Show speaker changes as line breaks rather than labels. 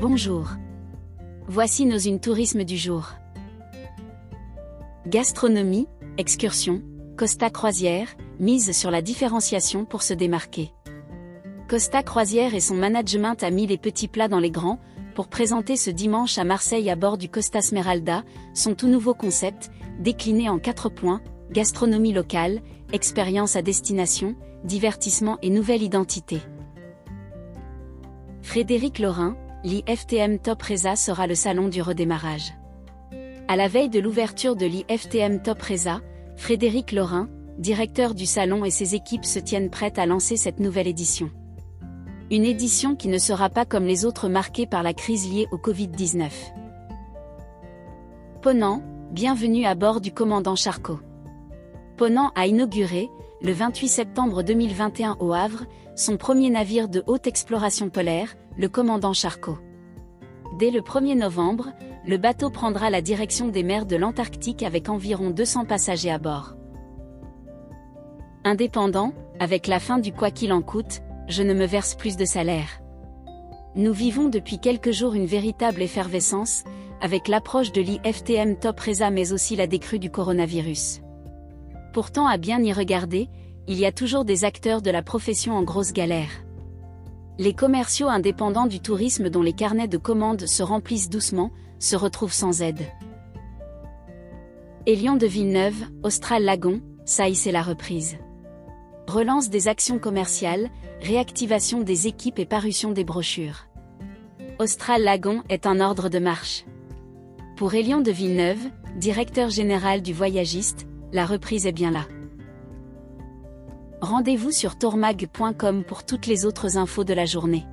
Bonjour. Voici nos une tourisme du jour. Gastronomie, excursion, Costa Croisière, mise sur la différenciation pour se démarquer. Costa Croisière et son management a mis les petits plats dans les grands, pour présenter ce dimanche à Marseille à bord du Costa Smeralda, son tout nouveau concept, décliné en quatre points, gastronomie locale, expérience à destination, divertissement et nouvelle identité. Frédéric Laurin, l'IFTM Top Reza sera le salon du redémarrage. À la veille de l'ouverture de l'IFTM Top Reza, Frédéric Laurin, directeur du salon et ses équipes se tiennent prêtes à lancer cette nouvelle édition. Une édition qui ne sera pas comme les autres marquée par la crise liée au Covid-19. Ponant, bienvenue à bord du commandant Charcot. Ponant a inauguré, le 28 septembre 2021 au Havre, son premier navire de haute exploration polaire, le commandant Charcot. Dès le 1er novembre, le bateau prendra la direction des mers de l'Antarctique avec environ 200 passagers à bord. Indépendant, avec la fin du quoi qu'il en coûte, je ne me verse plus de salaire. Nous vivons depuis quelques jours une véritable effervescence, avec l'approche de l'IFTM Top Reza mais aussi la décrue du coronavirus. Pourtant à bien y regarder, il y a toujours des acteurs de la profession en grosse galère. Les commerciaux indépendants du tourisme dont les carnets de commandes se remplissent doucement, se retrouvent sans aide. Élion de Villeneuve, Austral Lagon, ça y c'est la reprise. Relance des actions commerciales, réactivation des équipes et parution des brochures. Austral Lagon est un ordre de marche. Pour Élion de Villeneuve, directeur général du Voyagiste, la reprise est bien là. Rendez-vous sur tourmag.com pour toutes les autres infos de la journée.